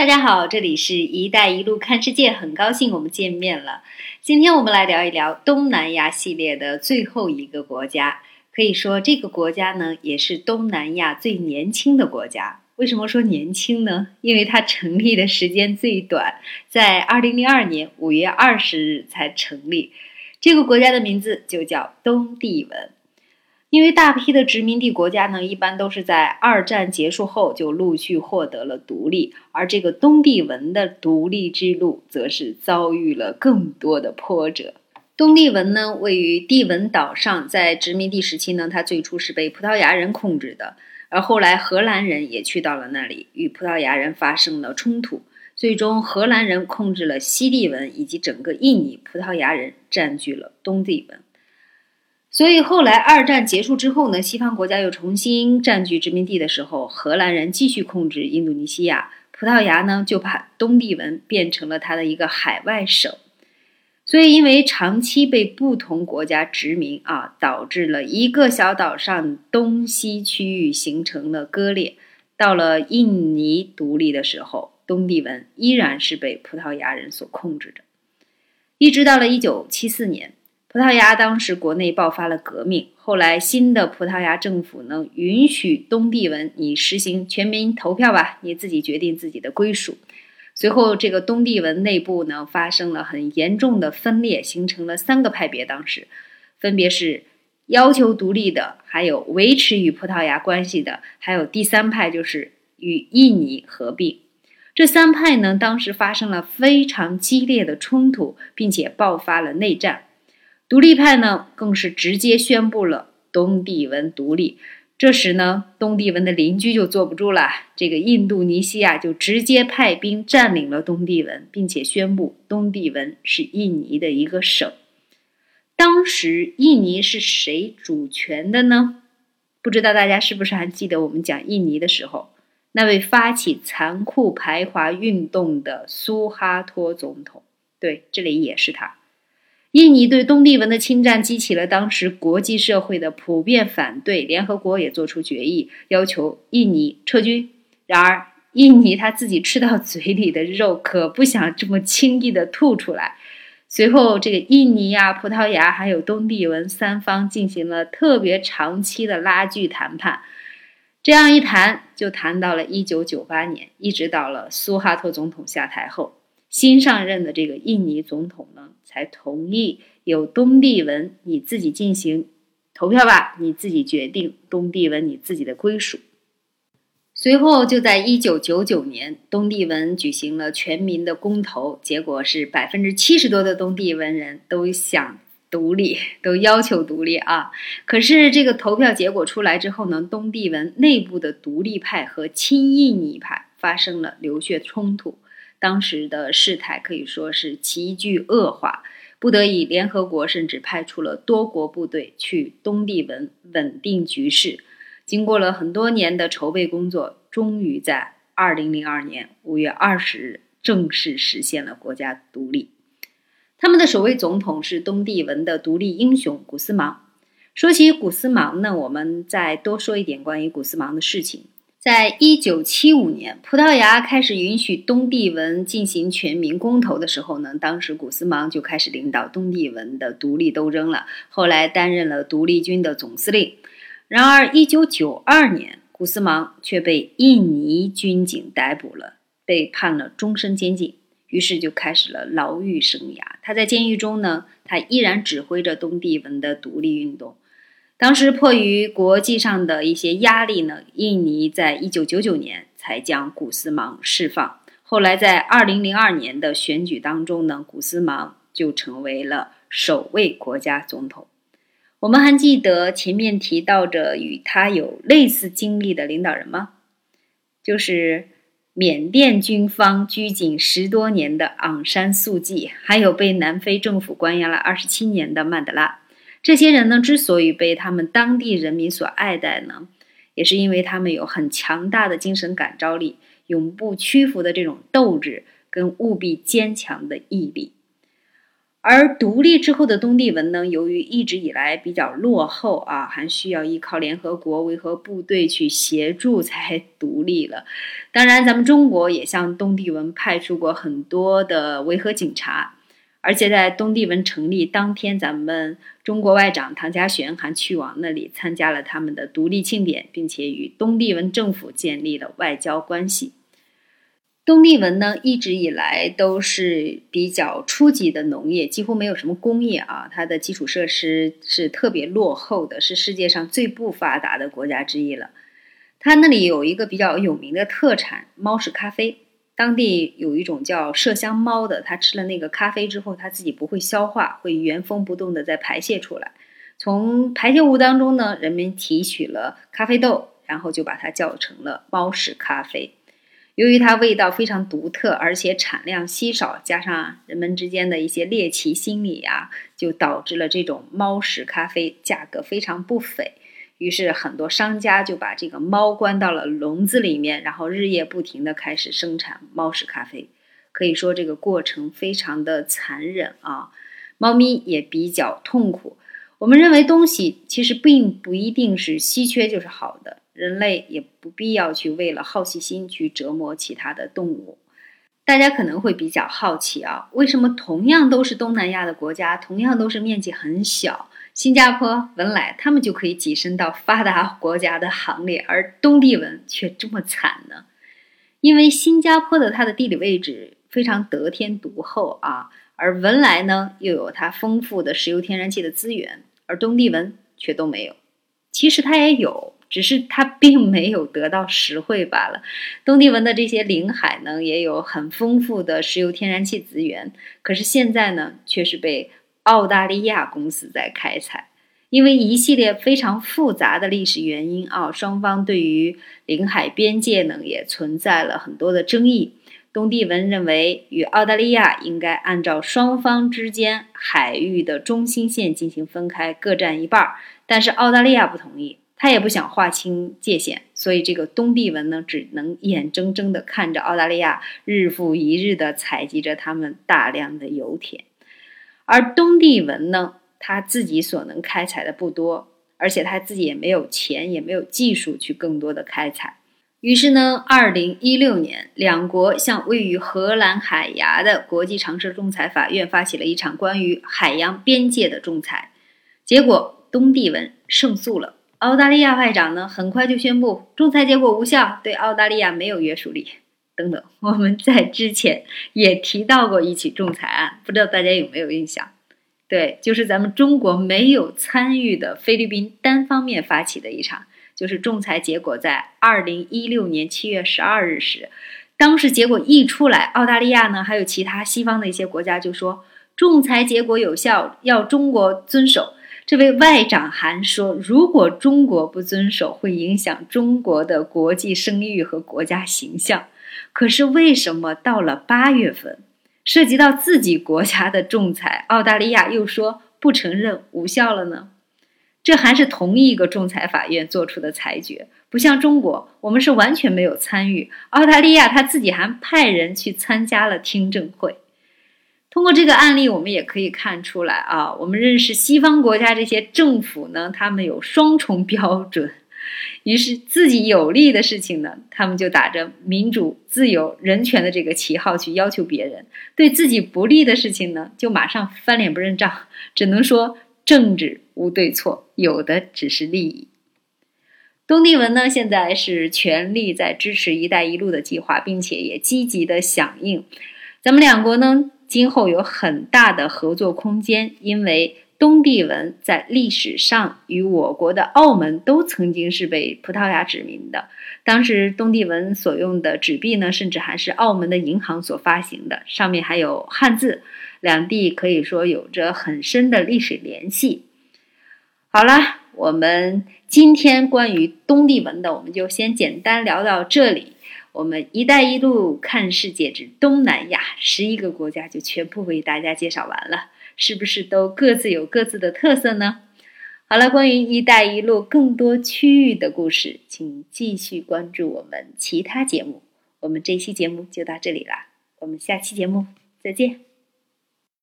大家好，这里是一带一路看世界，很高兴我们见面了。今天我们来聊一聊东南亚系列的最后一个国家，可以说这个国家呢也是东南亚最年轻的国家。为什么说年轻呢？因为它成立的时间最短，在二零零二年五月二十日才成立。这个国家的名字就叫东帝汶。因为大批的殖民地国家呢，一般都是在二战结束后就陆续获得了独立，而这个东帝汶的独立之路则是遭遇了更多的波折。东帝汶呢，位于帝汶岛上，在殖民地时期呢，它最初是被葡萄牙人控制的，而后来荷兰人也去到了那里，与葡萄牙人发生了冲突，最终荷兰人控制了西帝汶以及整个印尼，葡萄牙人占据了东帝汶。所以后来二战结束之后呢，西方国家又重新占据殖民地的时候，荷兰人继续控制印度尼西亚，葡萄牙呢就把东帝汶变成了它的一个海外省。所以因为长期被不同国家殖民啊，导致了一个小岛上东西区域形成了割裂。到了印尼独立的时候，东帝汶依然是被葡萄牙人所控制着，一直到了一九七四年。葡萄牙当时国内爆发了革命，后来新的葡萄牙政府呢允许东帝汶你实行全民投票吧，你自己决定自己的归属。随后，这个东帝汶内部呢发生了很严重的分裂，形成了三个派别，当时分别是要求独立的，还有维持与葡萄牙关系的，还有第三派就是与印尼合并。这三派呢当时发生了非常激烈的冲突，并且爆发了内战。独立派呢，更是直接宣布了东帝汶独立。这时呢，东帝汶的邻居就坐不住了，这个印度尼西亚就直接派兵占领了东帝汶，并且宣布东帝汶是印尼的一个省。当时印尼是谁主权的呢？不知道大家是不是还记得我们讲印尼的时候，那位发起残酷排华运动的苏哈托总统？对，这里也是他。印尼对东帝汶的侵占激起了当时国际社会的普遍反对，联合国也做出决议，要求印尼撤军。然而，印尼他自己吃到 嘴里的肉可不想这么轻易的吐出来。随后，这个印尼啊、葡萄牙还有东帝汶三方进行了特别长期的拉锯谈判。这样一谈，就谈到了一九九八年，一直到了苏哈托总统下台后。新上任的这个印尼总统呢，才同意由东帝汶你自己进行投票吧，你自己决定东帝汶你自己的归属。随后就在一九九九年，东帝汶举行了全民的公投，结果是百分之七十多的东帝汶人都想独立，都要求独立啊。可是这个投票结果出来之后呢，东帝汶内部的独立派和亲印尼派发生了流血冲突。当时的事态可以说是急剧恶化，不得已，联合国甚至派出了多国部队去东帝汶稳定局势。经过了很多年的筹备工作，终于在二零零二年五月二十日正式实现了国家独立。他们的首位总统是东帝汶的独立英雄古斯芒。说起古斯芒呢，我们再多说一点关于古斯芒的事情。在一九七五年，葡萄牙开始允许东帝汶进行全民公投的时候呢，当时古斯芒就开始领导东帝汶的独立斗争了。后来担任了独立军的总司令。然而，一九九二年，古斯芒却被印尼军警逮捕了，被判了终身监禁，于是就开始了牢狱生涯。他在监狱中呢，他依然指挥着东帝汶的独立运动。当时迫于国际上的一些压力呢，印尼在一九九九年才将古斯芒释放。后来在二零零二年的选举当中呢，古斯芒就成为了首位国家总统。我们还记得前面提到着与他有类似经历的领导人吗？就是缅甸军方拘禁十多年的昂山素季，还有被南非政府关押了二十七年的曼德拉。这些人呢，之所以被他们当地人民所爱戴呢，也是因为他们有很强大的精神感召力、永不屈服的这种斗志跟务必坚强的毅力。而独立之后的东帝汶呢，由于一直以来比较落后啊，还需要依靠联合国维和部队去协助才 独立了。当然，咱们中国也向东帝汶派出过很多的维和警察，而且在东帝汶成立当天，咱们中国外长唐家璇还去往那里参加了他们的独立庆典，并且与东帝汶政府建立了外交关系。东帝汶呢，一直以来都是比较初级的农业，几乎没有什么工业啊。它的基础设施是特别落后的，是世界上最不发达的国家之一了。它那里有一个比较有名的特产——猫屎咖啡。当地有一种叫麝香猫的，它吃了那个咖啡之后，它自己不会消化，会原封不动的再排泄出来。从排泄物当中呢，人们提取了咖啡豆，然后就把它叫成了猫屎咖啡。由于它味道非常独特，而且产量稀少，加上人们之间的一些猎奇心理啊，就导致了这种猫屎咖啡价格非常不菲。于是很多商家就把这个猫关到了笼子里面，然后日夜不停地开始生产猫屎咖啡。可以说这个过程非常的残忍啊，猫咪也比较痛苦。我们认为东西其实并不一定是稀缺就是好的。人类也不必要去为了好奇心去折磨其他的动物。大家可能会比较好奇啊，为什么同样都是东南亚的国家，同样都是面积很小，新加坡、文莱他们就可以跻身到发达国家的行列，而东帝汶却这么惨呢？因为新加坡的它的地理位置非常得天独厚啊，而文莱呢又有它丰富的石油天然气的资源，而东帝汶却都没有。其实它也有。只是它并没有得到实惠罢了。东帝汶的这些领海呢，也有很丰富的石油天然气资源，可是现在呢，却是被澳大利亚公司在开采。因为一系列非常复杂的历史原因啊，双方对于领海边界呢，也存在了很多的争议。东帝汶认为，与澳大利亚应该按照双方之间海域的中心线进行分开，各占一半儿，但是澳大利亚不同意。他也不想划清界限，所以这个东帝汶呢，只能眼睁睁地看着澳大利亚日复一日地采集着他们大量的油田，而东帝汶呢，他自己所能开采的不多，而且他自己也没有钱，也没有技术去更多的开采。于是呢，二零一六年，两国向位于荷兰海牙的国际常设仲裁法院发起了一场关于海洋边界的仲裁，结果东帝汶胜诉了。澳大利亚外长呢，很快就宣布仲裁结果无效，对澳大利亚没有约束力。等等，我们在之前也提到过一起仲裁案，不知道大家有没有印象？对，就是咱们中国没有参与的菲律宾单方面发起的一场，就是仲裁结果在二零一六年七月十二日时，当时结果一出来，澳大利亚呢，还有其他西方的一些国家就说仲裁结果有效，要中国遵守。这位外长还说，如果中国不遵守，会影响中国的国际声誉和国家形象。可是，为什么到了八月份，涉及到自己国家的仲裁，澳大利亚又说不承认无效了呢？这还是同一个仲裁法院做出的裁决，不像中国，我们是完全没有参与。澳大利亚他自己还派人去参加了听证会。通过这个案例，我们也可以看出来啊，我们认识西方国家这些政府呢，他们有双重标准，于是自己有利的事情呢，他们就打着民主、自由、人权的这个旗号去要求别人；对自己不利的事情呢，就马上翻脸不认账。只能说政治无对错，有的只是利益。东帝汶呢，现在是全力在支持“一带一路”的计划，并且也积极的响应。咱们两国呢？今后有很大的合作空间，因为东帝汶在历史上与我国的澳门都曾经是被葡萄牙殖民的。当时东帝汶所用的纸币呢，甚至还是澳门的银行所发行的，上面还有汉字。两地可以说有着很深的历史联系。好啦，我们今天关于东帝汶的，我们就先简单聊到这里。我们“一带一路”看世界之东南亚十一个国家就全部为大家介绍完了，是不是都各自有各自的特色呢？好了，关于“一带一路”更多区域的故事，请继续关注我们其他节目。我们这期节目就到这里啦，我们下期节目再见。